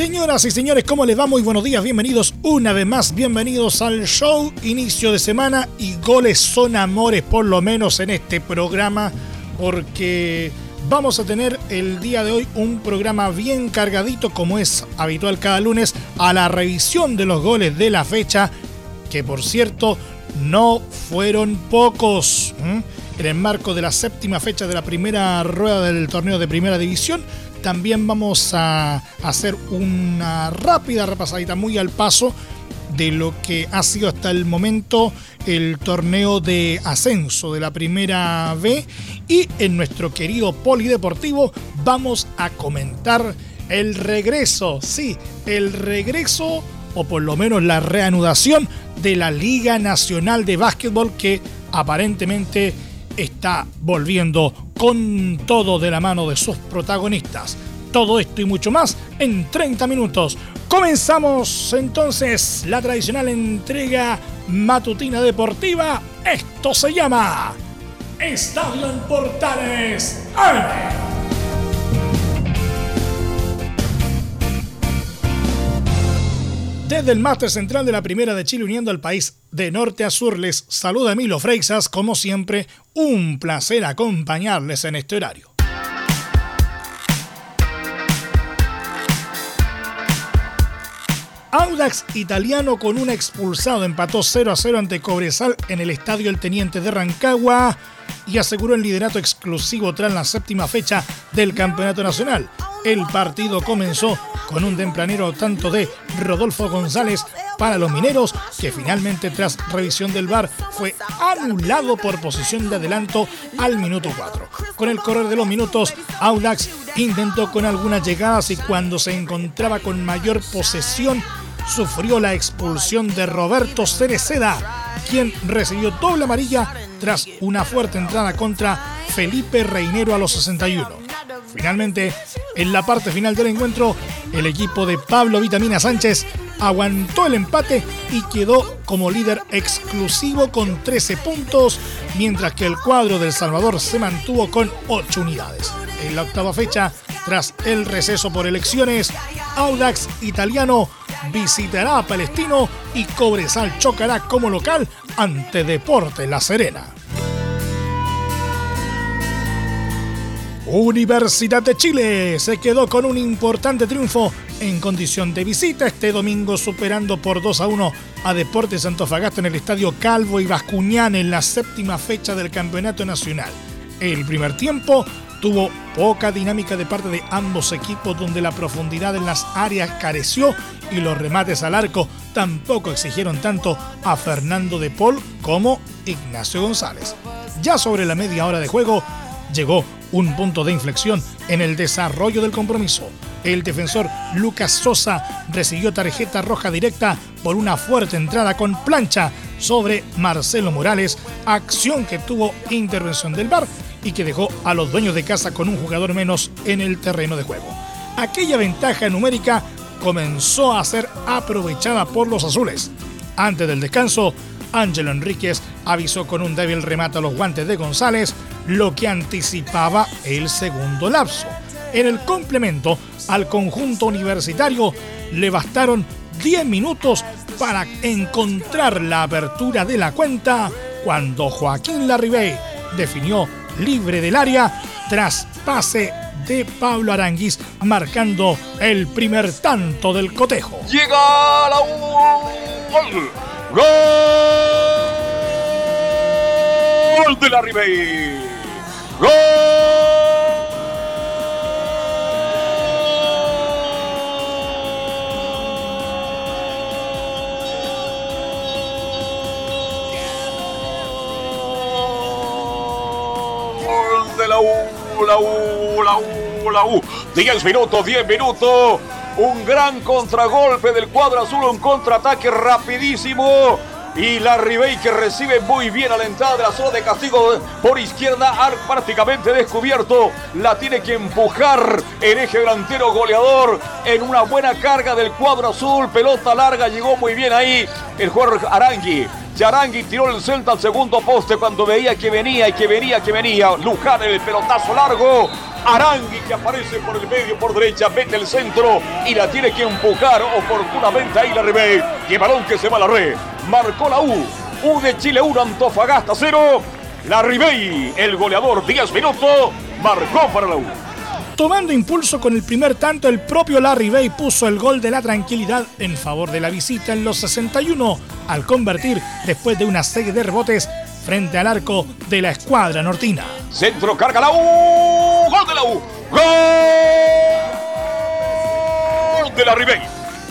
Señoras y señores, ¿cómo les va? Muy buenos días, bienvenidos una vez más, bienvenidos al show, inicio de semana y goles son amores por lo menos en este programa porque vamos a tener el día de hoy un programa bien cargadito como es habitual cada lunes a la revisión de los goles de la fecha que por cierto no fueron pocos. En el marco de la séptima fecha de la primera rueda del torneo de primera división también vamos a hacer una rápida repasadita muy al paso de lo que ha sido hasta el momento el torneo de ascenso de la primera B. Y en nuestro querido polideportivo vamos a comentar el regreso, sí, el regreso o por lo menos la reanudación de la Liga Nacional de Básquetbol que aparentemente está volviendo con todo de la mano de sus protagonistas. Todo esto y mucho más en 30 minutos. Comenzamos entonces la tradicional entrega matutina deportiva. Esto se llama Estadio en Portales Desde el máster central de la Primera de Chile uniendo al país de norte a sur les saluda Emilio Freixas, como siempre, un placer acompañarles en este horario. Audax italiano con un expulsado empató 0 a 0 ante Cobresal en el estadio El Teniente de Rancagua y aseguró el liderato exclusivo tras la séptima fecha del Campeonato Nacional. El partido comenzó con un tempranero tanto de Rodolfo González para los mineros, que finalmente tras revisión del VAR fue anulado por posición de adelanto al minuto 4. Con el correr de los minutos, Audax intentó con algunas llegadas y cuando se encontraba con mayor posesión, sufrió la expulsión de Roberto Cereceda, quien recibió doble amarilla tras una fuerte entrada contra Felipe Reinero a los 61. Finalmente, en la parte final del encuentro, el equipo de Pablo Vitamina Sánchez aguantó el empate y quedó como líder exclusivo con 13 puntos, mientras que el cuadro del Salvador se mantuvo con 8 unidades. En la octava fecha, tras el receso por elecciones, Audax Italiano visitará a Palestino y Cobresal chocará como local ante Deporte La Serena. Universidad de Chile se quedó con un importante triunfo en condición de visita este domingo superando por 2 a 1 a Deportes Antofagasta en el Estadio Calvo y Bascuñán en la séptima fecha del Campeonato Nacional. El primer tiempo tuvo poca dinámica de parte de ambos equipos donde la profundidad en las áreas careció y los remates al arco tampoco exigieron tanto a Fernando de Paul como Ignacio González. Ya sobre la media hora de juego llegó un punto de inflexión en el desarrollo del compromiso. El defensor Lucas Sosa recibió tarjeta roja directa por una fuerte entrada con plancha sobre Marcelo Morales, acción que tuvo intervención del VAR y que dejó a los dueños de casa con un jugador menos en el terreno de juego. Aquella ventaja numérica comenzó a ser aprovechada por los azules. Antes del descanso, Ángelo Enríquez avisó con un débil remate a los guantes de González, lo que anticipaba el segundo lapso. En el complemento al conjunto universitario le bastaron 10 minutos para encontrar la apertura de la cuenta cuando Joaquín Larribey definió libre del área tras pase de Pablo Aranguis marcando el primer tanto del cotejo. Llega la ¡Gol! ¡Gol de Larribey! 10 minutos, 10 minutos. Un gran contragolpe del cuadro azul, un contraataque rapidísimo. Y la Ribey que recibe muy bien a la entrada de la zona de castigo por izquierda, prácticamente descubierto. La tiene que empujar el eje delantero goleador en una buena carga del cuadro azul. Pelota larga, llegó muy bien ahí el jugador Arangui. Yarangui tiró el Celta al segundo poste cuando veía que venía y que venía, que venía. Luján el pelotazo largo. Arangui que aparece por el medio, por derecha, mete el centro y la tiene que empujar oportunamente ahí la Ribey. Y balón que se va a la red. Marcó la U. U de Chile 1, Antofagasta 0. La Ribey, el goleador, 10 minutos, marcó para la U. Tomando impulso con el primer tanto, el propio Larry Bay puso el gol de la tranquilidad en favor de la visita en los 61 al convertir después de una serie de rebotes frente al arco de la escuadra nortina. Centro carga la U. Gol de la U. Gol de la Ribey.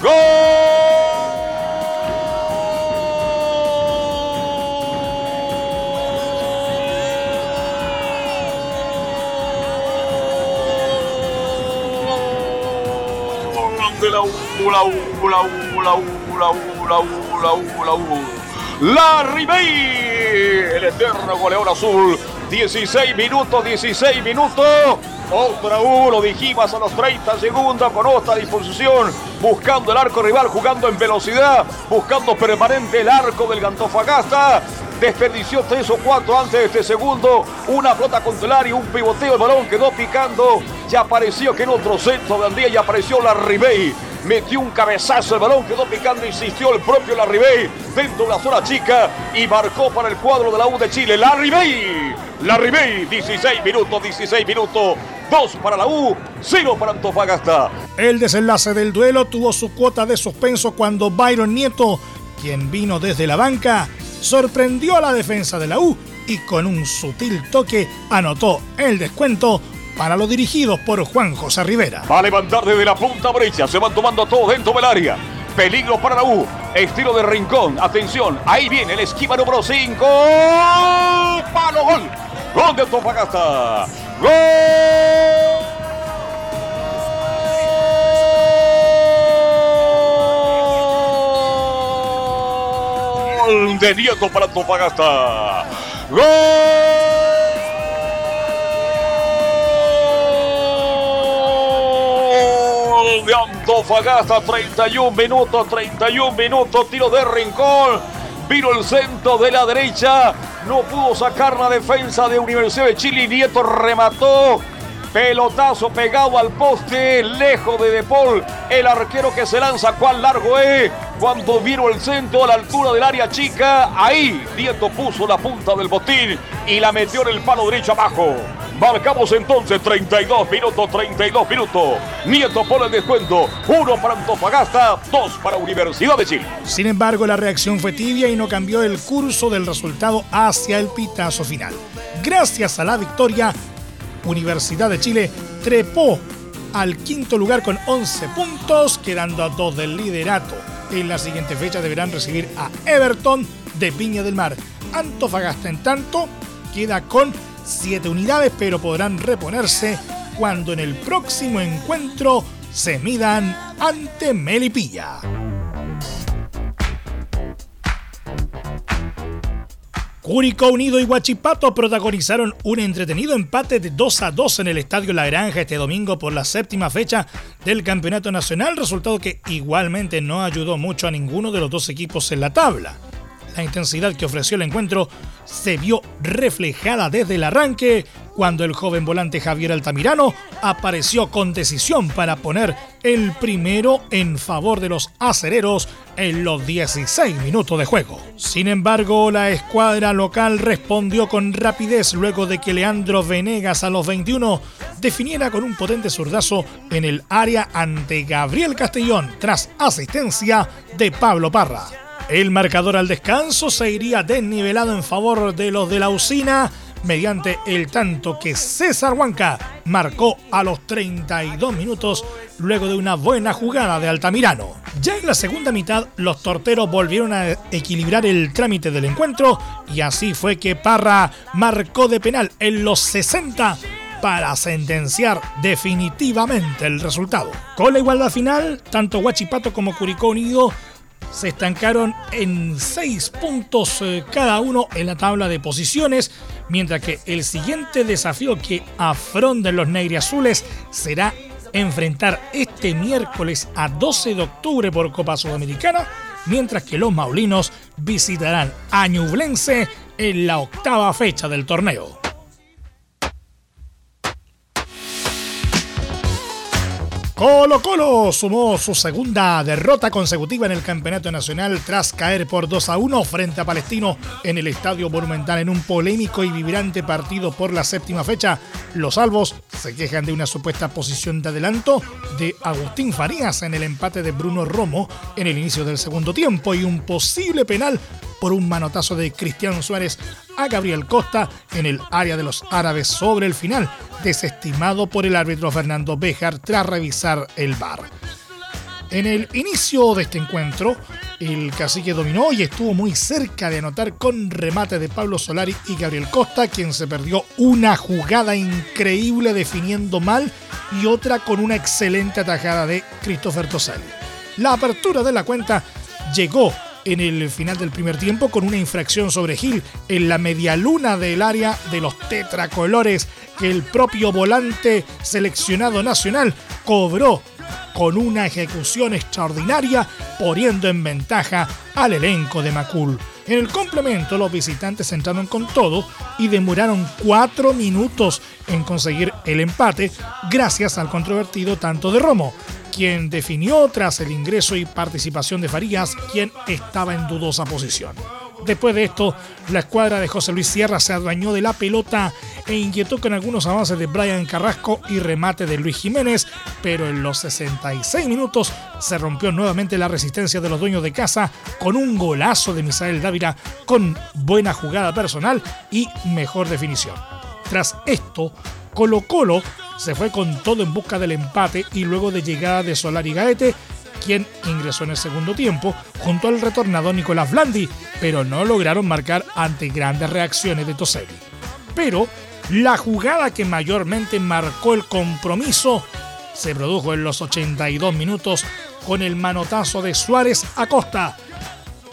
Gol. La U, la U, la U, la U, la U, la U, la U, la U. La Ribey, el eterno goleador azul. 16 minutos, 16 minutos. Otra U, lo dijimos a los 30 segundos con otra disposición, buscando el arco rival, jugando en velocidad, buscando permanente el arco del Gantofagasta. Desperdició tres o cuatro antes de este segundo. Una flota contelar y un pivoteo. El balón quedó picando. Ya apareció que en otro centro de Andía ya apareció la Ribey metió un cabezazo, el balón quedó picando, insistió el propio Larribey dentro de la zona chica y marcó para el cuadro de la U de Chile. Larribey, Larribey, 16 minutos, 16 minutos. 2 para la U, 0 para Antofagasta. El desenlace del duelo tuvo su cuota de suspenso cuando Byron Nieto, quien vino desde la banca, sorprendió a la defensa de la U y con un sutil toque anotó el descuento para los dirigidos por Juan José Rivera. Va a levantar desde la punta brecha, se van tomando todo dentro del área. Peligro para la U, estilo de rincón. Atención, ahí viene el esquiva número 5. Palo gol. Gol de Antofagasta. Gol. De Nieto para Antofagasta. ¡Gol! de Antofagasta, 31 minutos, 31 minutos, tiro de rincón. Vino el centro de la derecha, no pudo sacar la defensa de Universidad de Chile. Nieto remató. Pelotazo pegado al poste, lejos de Depol. El arquero que se lanza, cuán largo es. Cuando vino el centro a la altura del área chica, ahí Nieto puso la punta del botín y la metió en el palo derecho abajo. Marcamos entonces 32 minutos, 32 minutos. Nieto pone el descuento. Uno para Antofagasta, dos para Universidad de Chile. Sin embargo, la reacción fue tibia y no cambió el curso del resultado hacia el pitazo final. Gracias a la victoria, Universidad de Chile trepó al quinto lugar con 11 puntos, quedando a dos del liderato. En la siguiente fecha deberán recibir a Everton de Viña del Mar. Antofagasta, en tanto, queda con siete unidades, pero podrán reponerse cuando en el próximo encuentro se midan ante Melipilla. Curicó Unido y Huachipato protagonizaron un entretenido empate de 2 a 2 en el Estadio La Granja este domingo por la séptima fecha del Campeonato Nacional, resultado que igualmente no ayudó mucho a ninguno de los dos equipos en la tabla. La intensidad que ofreció el encuentro se vio reflejada desde el arranque cuando el joven volante Javier Altamirano apareció con decisión para poner el primero en favor de los acereros en los 16 minutos de juego. Sin embargo, la escuadra local respondió con rapidez luego de que Leandro Venegas a los 21 definiera con un potente zurdazo en el área ante Gabriel Castellón tras asistencia de Pablo Parra. El marcador al descanso se iría desnivelado en favor de los de la usina mediante el tanto que César Huanca marcó a los 32 minutos luego de una buena jugada de Altamirano. Ya en la segunda mitad, los torteros volvieron a equilibrar el trámite del encuentro y así fue que Parra marcó de penal en los 60 para sentenciar definitivamente el resultado. Con la igualdad final, tanto Huachipato como Curicó Unido se estancaron en 6 puntos eh, cada uno en la tabla de posiciones, mientras que el siguiente desafío que afronten los negriazules será enfrentar este miércoles a 12 de octubre por Copa Sudamericana, mientras que los maulinos visitarán a Ñublense en la octava fecha del torneo. Colo Colo sumó su segunda derrota consecutiva en el Campeonato Nacional tras caer por 2 a 1 frente a Palestino en el Estadio Monumental en un polémico y vibrante partido por la séptima fecha. Los salvos se quejan de una supuesta posición de adelanto de Agustín Farías en el empate de Bruno Romo en el inicio del segundo tiempo y un posible penal por un manotazo de Cristiano Suárez a Gabriel Costa en el área de los árabes sobre el final, desestimado por el árbitro Fernando Béjar tras revisar el bar. En el inicio de este encuentro, el cacique dominó y estuvo muy cerca de anotar con remate de Pablo Solari y Gabriel Costa, quien se perdió una jugada increíble definiendo mal y otra con una excelente atajada de Christopher Toselli. La apertura de la cuenta llegó en el final del primer tiempo con una infracción sobre Gil en la media luna del área de los tetracolores que el propio volante seleccionado nacional cobró con una ejecución extraordinaria, poniendo en ventaja al elenco de Macul. En el complemento, los visitantes entraron con todo y demoraron cuatro minutos en conseguir el empate, gracias al controvertido tanto de Romo quien definió tras el ingreso y participación de Farías, quien estaba en dudosa posición. Después de esto, la escuadra de José Luis Sierra se adueñó de la pelota e inquietó con algunos avances de Brian Carrasco y remate de Luis Jiménez, pero en los 66 minutos se rompió nuevamente la resistencia de los dueños de casa con un golazo de Misael Dávila con buena jugada personal y mejor definición. Tras esto, Colo Colo se fue con todo en busca del empate y luego de llegada de Solari Gaete, quien ingresó en el segundo tiempo junto al retornado Nicolás Blandi, pero no lograron marcar ante grandes reacciones de Toselli. Pero la jugada que mayormente marcó el compromiso se produjo en los 82 minutos con el manotazo de Suárez Acosta,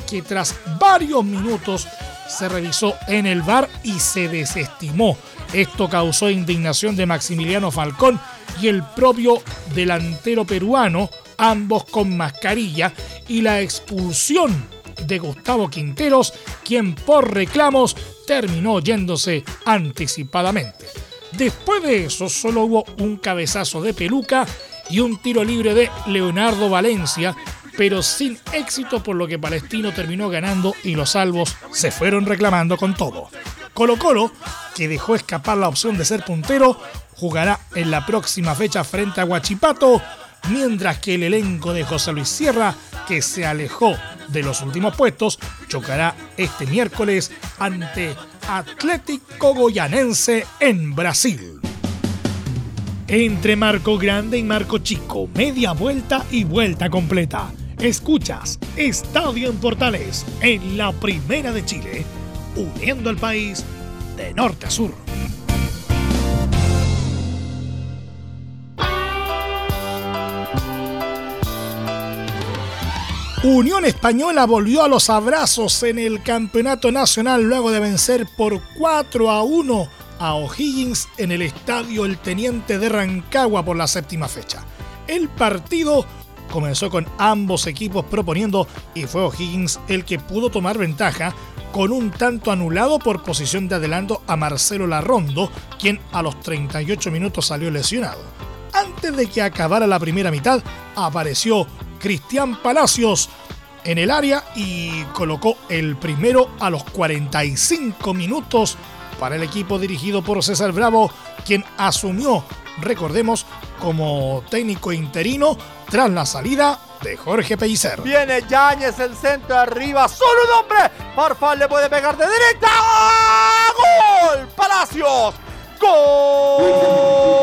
que tras varios minutos se revisó en el bar y se desestimó esto causó indignación de Maximiliano Falcón y el propio delantero peruano, ambos con mascarilla, y la expulsión de Gustavo Quinteros, quien por reclamos terminó yéndose anticipadamente. Después de eso solo hubo un cabezazo de peluca y un tiro libre de Leonardo Valencia, pero sin éxito por lo que Palestino terminó ganando y los salvos se fueron reclamando con todo. Colo Colo, que dejó escapar la opción de ser puntero, jugará en la próxima fecha frente a Huachipato, mientras que el elenco de José Luis Sierra, que se alejó de los últimos puestos, chocará este miércoles ante Atlético Goyanense en Brasil. Entre Marco Grande y Marco Chico, media vuelta y vuelta completa. Escuchas Estadio en Portales en la Primera de Chile uniendo al país de norte a sur. Unión Española volvió a los abrazos en el Campeonato Nacional luego de vencer por 4 a 1 a O'Higgins en el estadio El Teniente de Rancagua por la séptima fecha. El partido comenzó con ambos equipos proponiendo y fue O'Higgins el que pudo tomar ventaja con un tanto anulado por posición de adelanto a Marcelo Larrondo, quien a los 38 minutos salió lesionado. Antes de que acabara la primera mitad, apareció Cristian Palacios en el área y colocó el primero a los 45 minutos para el equipo dirigido por César Bravo, quien asumió, recordemos, como técnico interino tras la salida de Jorge Pellicer. Viene Yáñez, el centro arriba, solo un hombre. Farfán le puede pegar de derecha. ¡Gol! Palacios. ¡Gol!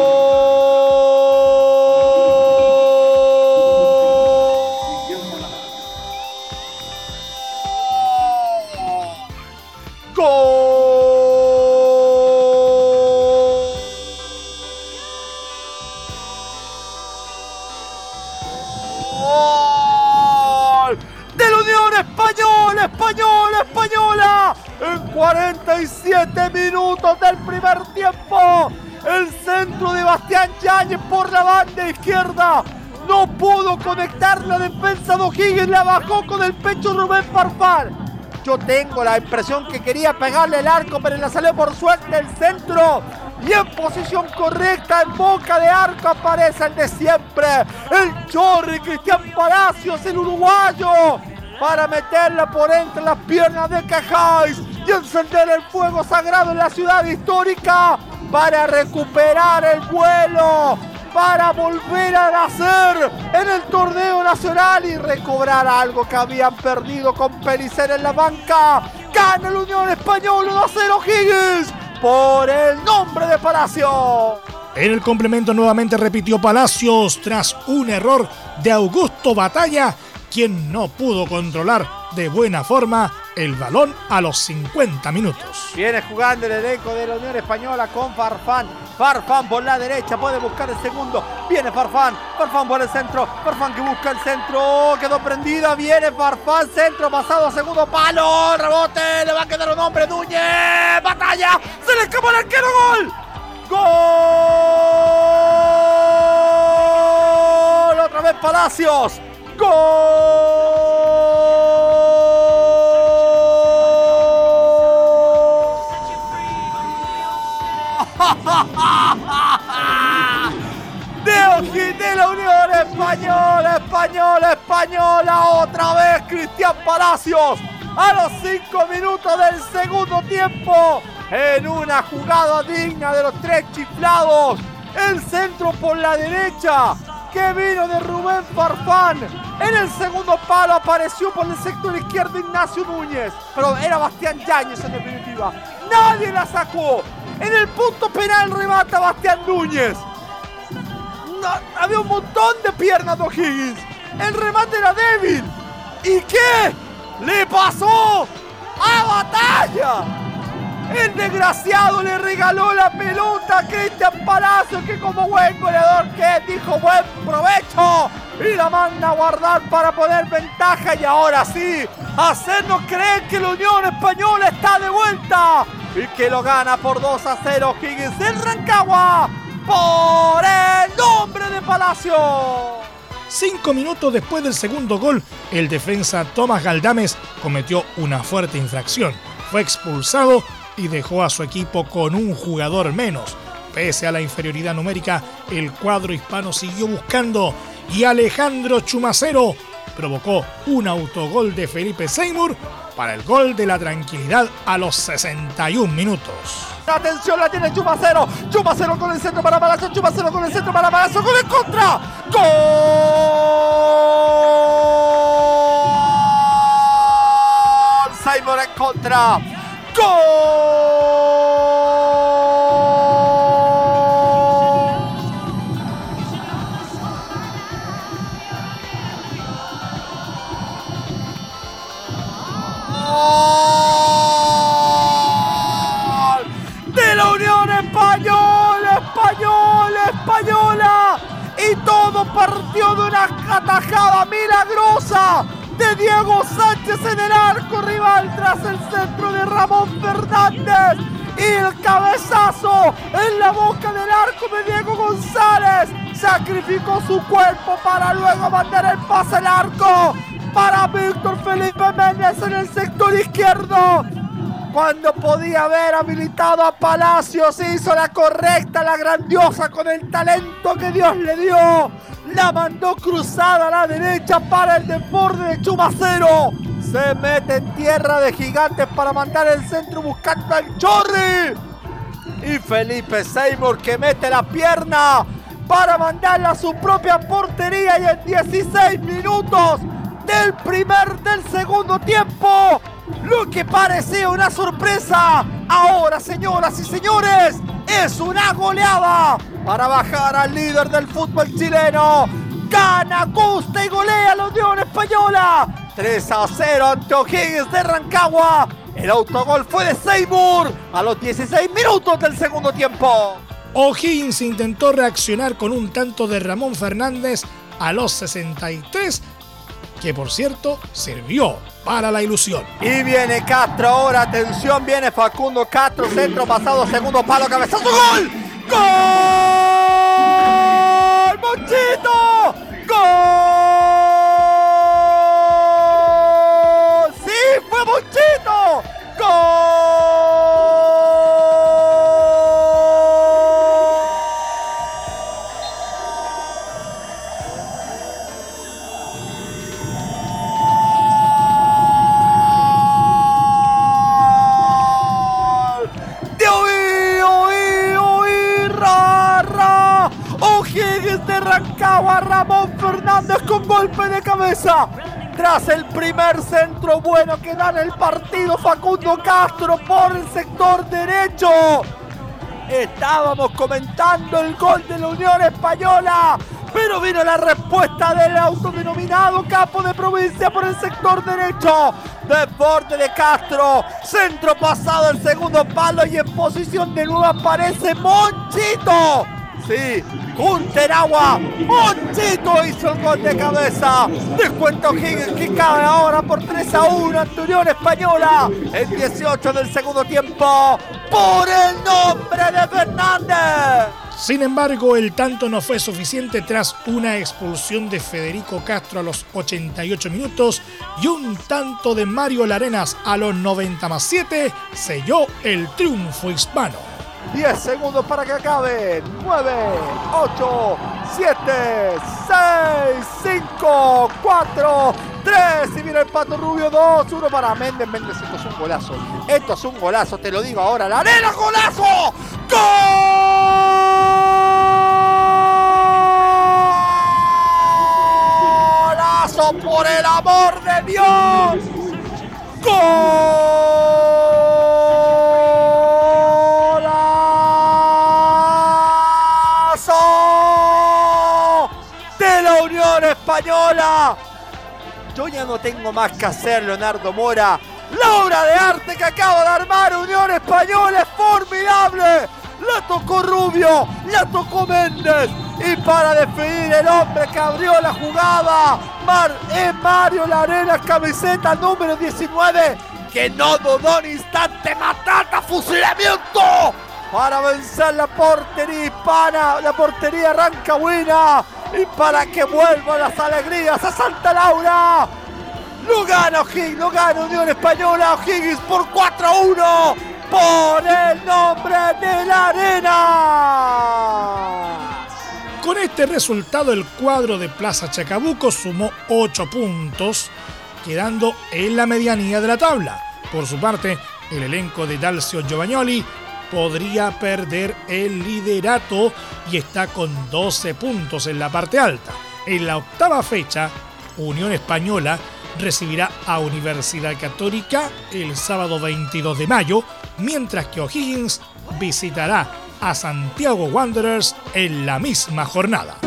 47 minutos del primer tiempo. El centro de Bastián Yáñez por la banda izquierda. No pudo conectar la defensa de O'Higgins. La bajó con el pecho Rubén Farfán. Yo tengo la impresión que quería pegarle el arco, pero le salió por suerte el centro. Y en posición correcta, en boca de arco, aparece el de siempre. El Chorri Cristian Palacios, el uruguayo. Para meterla por entre las piernas de Cajáis y encender el fuego sagrado en la ciudad histórica. Para recuperar el vuelo para volver a nacer en el torneo nacional y recobrar algo que habían perdido con Pelicer en la banca. Gana la Unión Española 1 0 Higgins por el nombre de Palacio. En el complemento nuevamente repitió Palacios tras un error de Augusto Batalla, quien no pudo controlar de buena forma el balón a los 50 minutos. Viene jugando el elenco de la Unión Española con Farfán. Farfán por la derecha, puede buscar el segundo. Viene Farfán, Farfán por el centro. Farfán que busca el centro, quedó prendida. Viene Farfán, centro pasado segundo palo. Rebote, le va a quedar un hombre. Núñez, batalla, se le escapó el arquero, gol. Gol, otra vez Palacios. De, la Unión Española, Española, Española, otra vez Cristian Palacios a los 5 minutos del segundo tiempo en una jugada digna de los tres chiflados. El centro por la derecha que vino de Rubén Farfán. En el segundo palo apareció por el sector izquierdo Ignacio Núñez, pero era Bastián Yáñez en definitiva. Nadie la sacó. En el punto penal remata Bastián Núñez. Había un montón de piernas de O'Higgins. El remate era débil. ¿Y qué? Le pasó a batalla. El desgraciado le regaló la pelota a Cristian Palacio que como buen goleador que dijo buen provecho y la manda a guardar para poner ventaja y ahora sí, hacernos creer que la Unión Española está de vuelta y que lo gana por 2 a 0 Higgins en Rancagua por el nombre de Palacio. Cinco minutos después del segundo gol, el defensa Tomás Galdames cometió una fuerte infracción. Fue expulsado y dejó a su equipo con un jugador menos. Pese a la inferioridad numérica, el cuadro hispano siguió buscando y Alejandro Chumacero provocó un autogol de Felipe Seymour para el gol de la tranquilidad a los 61 minutos. Atención, la tiene Chumacero. Chumacero con el centro para Palazzo. Chumacero con el centro para Palazzo. Con el contra. ¡Gol! Seymour en contra. de en el arco rival tras el centro de Ramón Fernández. Y el cabezazo en la boca del arco de Diego González. Sacrificó su cuerpo para luego mandar el pase al arco para Víctor Felipe Méndez en el sector izquierdo. Cuando podía haber habilitado a Palacios, hizo la correcta, la grandiosa con el talento que Dios le dio. La mandó cruzada a la derecha para el desborde de Chumacero. Se mete en tierra de gigantes para mandar el centro buscando al Chorri. Y Felipe Seymour que mete la pierna para mandarla a su propia portería y en 16 minutos del primer del segundo tiempo. Lo que parecía una sorpresa, ahora señoras y señores, es una goleada para bajar al líder del fútbol chileno. Gana, gusta y golea la Unión Española. 3 a 0 ante O'Higgins de Rancagua. El autogol fue de Seymour a los 16 minutos del segundo tiempo. O'Higgins intentó reaccionar con un tanto de Ramón Fernández a los 63 que por cierto sirvió para la ilusión. Y viene Castro ahora, atención, viene Facundo Castro, centro pasado, segundo palo, cabezazo, gol. ¡Gol! ¡Monchito! ¡Gol! ¡Sí, fue Monchito! ¡Gol! de oí, oí, oí, ra, ra. O'Higgins de Ramón Fernández con golpe de cabeza. Tras el primer centro bueno que da en el partido Facundo Castro por el sector derecho. Estábamos comentando el gol de la Unión Española, pero vino la respuesta del autodenominado capo de provincia por el sector derecho. Deporte de Castro, centro pasado el segundo palo y en posición de nuevo aparece Monchito. Sí, Kunteragua, Monchito hizo el gol de cabeza. Descuento Higgins que cae ahora por 3 a 1 ante Unión Española. En 18 del segundo tiempo, por el nombre de Fernández. Sin embargo, el tanto no fue suficiente tras una expulsión de Federico Castro a los 88 minutos y un tanto de Mario Larenas a los 90 más 7 selló el triunfo hispano. 10 segundos para que acabe. 9, 8, 7, 6, 5, 4, 3. Y viene el pato rubio. 2, 1 para Méndez. Méndez, esto es un golazo. Esto es un golazo, te lo digo ahora. ¡La arena, golazo! ¡Golazo por el amor de Dios! ¡Golazo! Española. Yo ya no tengo más que hacer, Leonardo Mora. La obra de arte que acaba de armar Unión Española es formidable. La tocó Rubio, la tocó Méndez. Y para despedir el hombre que abrió la jugada, Mar, es Mario Larena, camiseta número 19, que no dudó un instante, matata, fusilamiento, para vencer la portería hispana, la portería rancagüina, y para que vuelvan las alegrías a Santa Laura. Lo gana O'Higgins, lo gana Unión Española, O'Higgins por 4 a 1, por el nombre de la arena. Con este resultado, el cuadro de Plaza Chacabuco sumó 8 puntos, quedando en la medianía de la tabla. Por su parte, el elenco de Dalcio Giovagnoli podría perder el liderato y está con 12 puntos en la parte alta. En la octava fecha, Unión Española recibirá a Universidad Católica el sábado 22 de mayo, mientras que O'Higgins visitará a Santiago Wanderers en la misma jornada.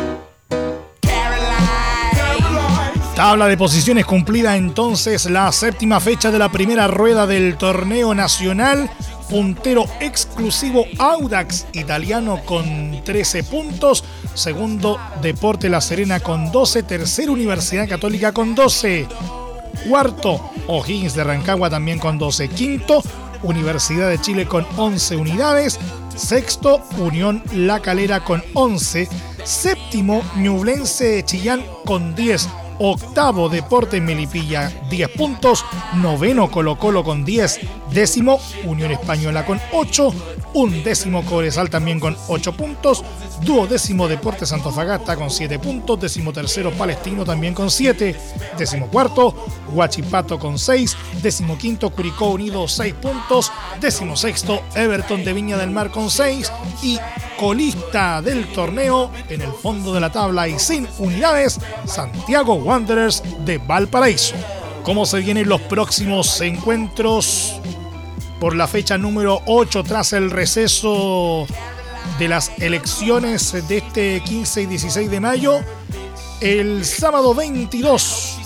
Tabla de posiciones cumplida entonces la séptima fecha de la primera rueda del torneo nacional. Puntero exclusivo Audax italiano con 13 puntos. Segundo Deporte La Serena con 12. Tercero Universidad Católica con 12. Cuarto O'Higgins de Rancagua también con 12. Quinto Universidad de Chile con 11 unidades. Sexto, Unión La Calera con 11. Séptimo, Ñublense de Chillán con 10. Octavo, Deporte Melipilla, 10 puntos. Noveno, Colo Colo con 10. Décimo, Unión Española con 8. Undécimo, Cobresal también con 8 puntos. Duodécimo, Deportes Antofagasta con 7 puntos. Décimo tercero, Palestino también con 7. Décimo cuarto, Huachipato con 6. Décimo quinto, Curicó Unido 6 puntos. Décimo sexto, Everton de Viña del Mar con 6. Y colista del torneo en el fondo de la tabla y sin unidades, Santiago Wanderers de Valparaíso. ¿Cómo se vienen los próximos encuentros? Por la fecha número 8 tras el receso de las elecciones de este 15 y 16 de mayo, el sábado 22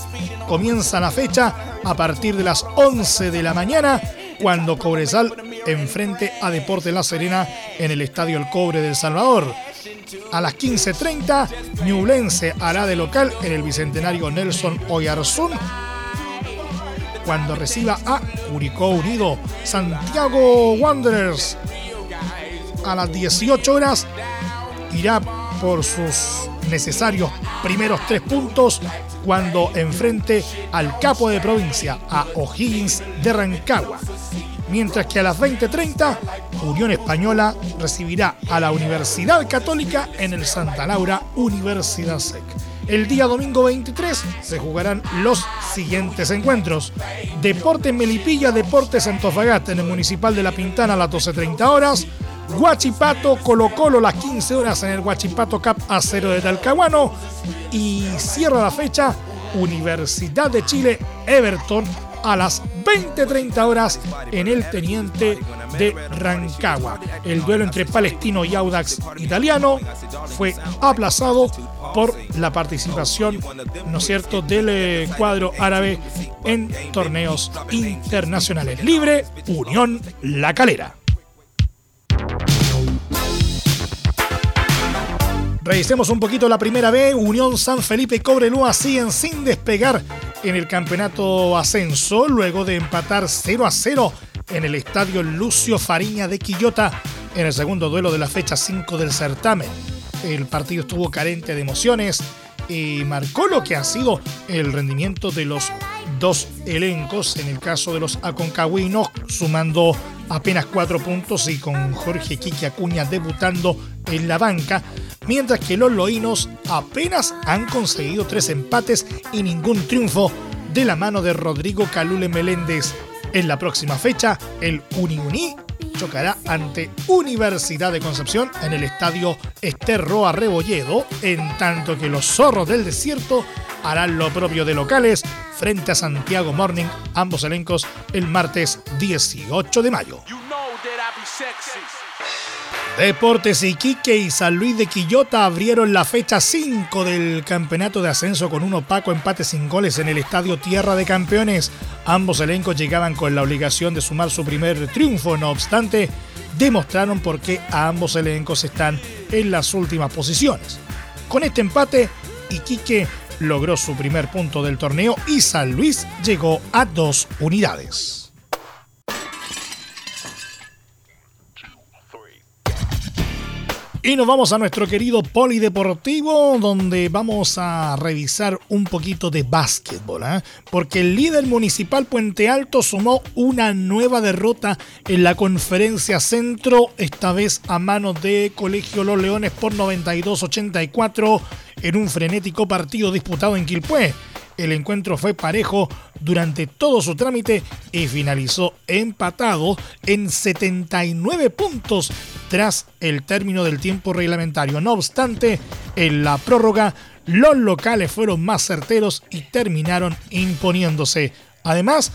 comienza la fecha a partir de las 11 de la mañana cuando Cobresal enfrente a Deporte La Serena en el Estadio El Cobre del Salvador. A las 15.30, Ñublense hará de local en el Bicentenario Nelson Oyarzún cuando reciba a Curicó Unido. Santiago Wanderers a las 18 horas irá por sus necesarios primeros tres puntos cuando enfrente al capo de provincia, a O'Higgins de Rancagua. Mientras que a las 20:30, Unión Española recibirá a la Universidad Católica en el Santa Laura Universidad SEC. El día domingo 23 se jugarán los siguientes encuentros. Deporte Melipilla, Deportes Antofagasta en el Municipal de La Pintana a las 12.30 horas. Guachipato, Colo Colo las 15 horas en el Guachipato Cup Acero de Talcahuano. Y cierra la fecha Universidad de Chile, Everton a las 20-30 horas en el Teniente de Rancagua. El duelo entre Palestino y Audax italiano fue aplazado por la participación, ¿no es cierto?, del eh, cuadro árabe en torneos internacionales. Libre, Unión La Calera. Revisemos un poquito la primera B. Unión San Felipe Cobreloa siguen sin despegar en el campeonato ascenso luego de empatar 0 a 0 en el estadio Lucio Fariña de Quillota en el segundo duelo de la fecha 5 del certamen. El partido estuvo carente de emociones y marcó lo que ha sido el rendimiento de los dos elencos, en el caso de los aconcagüinos, sumando apenas cuatro puntos y con Jorge Quique Acuña debutando en la banca, mientras que los loínos apenas han conseguido tres empates y ningún triunfo de la mano de Rodrigo Calule Meléndez. En la próxima fecha, el Uniuní chocará ante Universidad de Concepción en el estadio Esterroa Rebolledo, en tanto que los zorros del desierto harán lo propio de locales frente a Santiago Morning, ambos elencos el martes 18 de mayo. Deportes Iquique y San Luis de Quillota abrieron la fecha 5 del campeonato de ascenso con un opaco empate sin goles en el estadio Tierra de Campeones. Ambos elencos llegaban con la obligación de sumar su primer triunfo, no obstante, demostraron por qué ambos elencos están en las últimas posiciones. Con este empate, Iquique logró su primer punto del torneo y San Luis llegó a dos unidades. Y nos vamos a nuestro querido polideportivo, donde vamos a revisar un poquito de básquetbol, ¿eh? porque el líder municipal Puente Alto sumó una nueva derrota en la conferencia centro, esta vez a manos de Colegio Los Leones por 92-84 en un frenético partido disputado en Quilpué. El encuentro fue parejo durante todo su trámite y finalizó empatado en 79 puntos tras el término del tiempo reglamentario. No obstante, en la prórroga los locales fueron más certeros y terminaron imponiéndose. Además,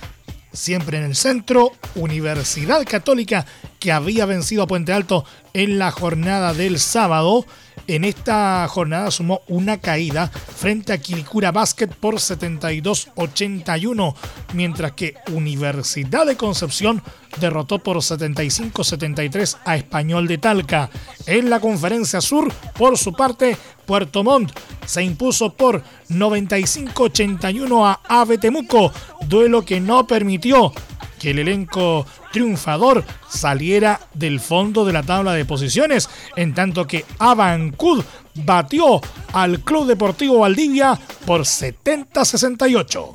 siempre en el centro, Universidad Católica, que había vencido a Puente Alto en la jornada del sábado, en esta jornada sumó una caída frente a Quilicura Basket por 72-81, mientras que Universidad de Concepción derrotó por 75-73 a Español de Talca. En la conferencia sur, por su parte, Puerto Montt se impuso por 95-81 a Ave Temuco, duelo que no permitió que el elenco triunfador saliera del fondo de la tabla de posiciones, en tanto que Avancud batió al Club Deportivo Valdivia por 70-68.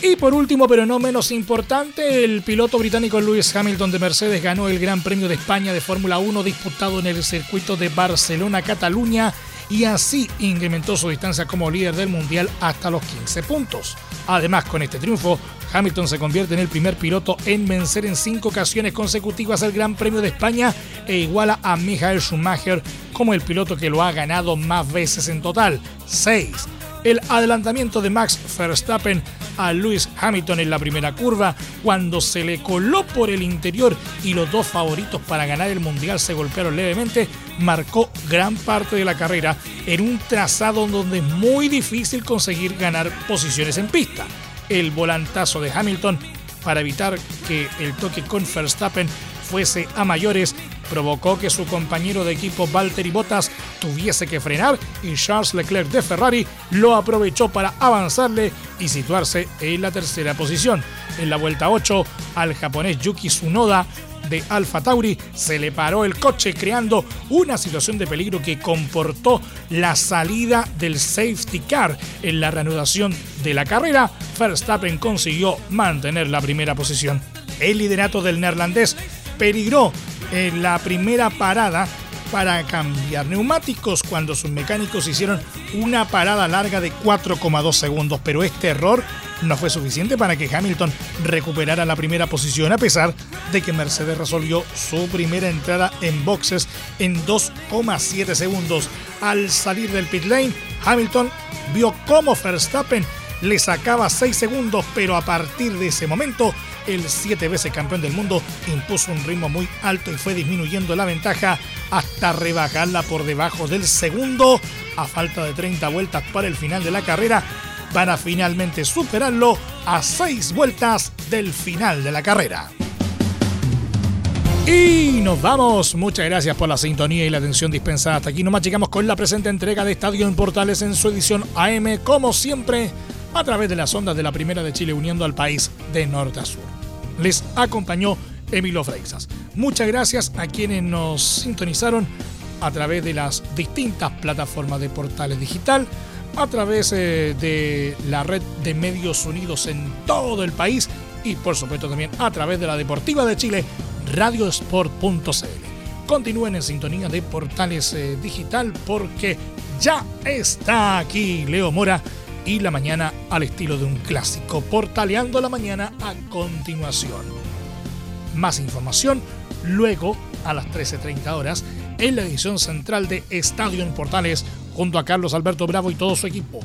Y por último, pero no menos importante, el piloto británico Lewis Hamilton de Mercedes ganó el Gran Premio de España de Fórmula 1 disputado en el circuito de Barcelona-Cataluña y así incrementó su distancia como líder del mundial hasta los 15 puntos. Además, con este triunfo, Hamilton se convierte en el primer piloto en vencer en cinco ocasiones consecutivas el Gran Premio de España e iguala a Michael Schumacher como el piloto que lo ha ganado más veces en total, 6. El adelantamiento de Max Verstappen a Lewis Hamilton en la primera curva cuando se le coló por el interior y los dos favoritos para ganar el mundial se golpearon levemente, marcó gran parte de la carrera en un trazado donde es muy difícil conseguir ganar posiciones en pista. El volantazo de Hamilton para evitar que el toque con Verstappen fuese a mayores provocó que su compañero de equipo Valtteri Bottas tuviese que frenar y Charles Leclerc de Ferrari lo aprovechó para avanzarle y situarse en la tercera posición. En la vuelta 8, al japonés Yuki Tsunoda de Alfa Tauri se le paró el coche creando una situación de peligro que comportó la salida del safety car. En la reanudación de la carrera, Verstappen consiguió mantener la primera posición. El liderato del neerlandés peligró en la primera parada para cambiar neumáticos cuando sus mecánicos hicieron una parada larga de 4,2 segundos, pero este error no fue suficiente para que Hamilton recuperara la primera posición a pesar de que Mercedes resolvió su primera entrada en boxes en 2,7 segundos. Al salir del pit lane, Hamilton vio cómo Verstappen le sacaba 6 segundos, pero a partir de ese momento el siete veces campeón del mundo impuso un ritmo muy alto y fue disminuyendo la ventaja hasta rebajarla por debajo del segundo a falta de 30 vueltas para el final de la carrera para finalmente superarlo a 6 vueltas del final de la carrera. Y nos vamos. Muchas gracias por la sintonía y la atención dispensada. Hasta aquí nomás llegamos con la presente entrega de Estadio en Portales en su edición AM, como siempre, a través de las ondas de la Primera de Chile uniendo al país de norte a sur. Les acompañó Emilio Freixas. Muchas gracias a quienes nos sintonizaron a través de las distintas plataformas de Portales Digital, a través eh, de la red de medios unidos en todo el país y por supuesto también a través de la Deportiva de Chile radiosport.cl. Continúen en sintonía de Portales eh, Digital porque ya está aquí Leo Mora y la mañana al estilo de un clásico, portaleando la mañana a continuación. Más información luego a las 13.30 horas en la edición central de Estadio en Portales junto a Carlos Alberto Bravo y todo su equipo.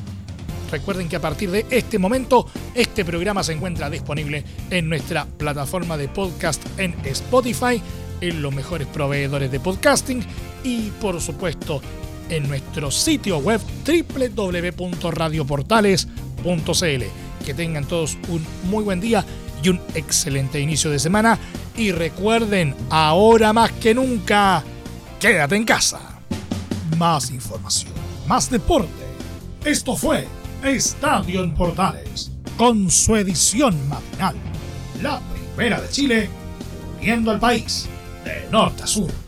Recuerden que a partir de este momento este programa se encuentra disponible en nuestra plataforma de podcast en Spotify, en los mejores proveedores de podcasting y por supuesto en nuestro sitio web www.radioportales.cl. Que tengan todos un muy buen día y un excelente inicio de semana. Y recuerden, ahora más que nunca, quédate en casa. Más información, más deporte. Esto fue Estadio en Portales, con su edición matinal. La primera de Chile, viendo al país de norte a sur.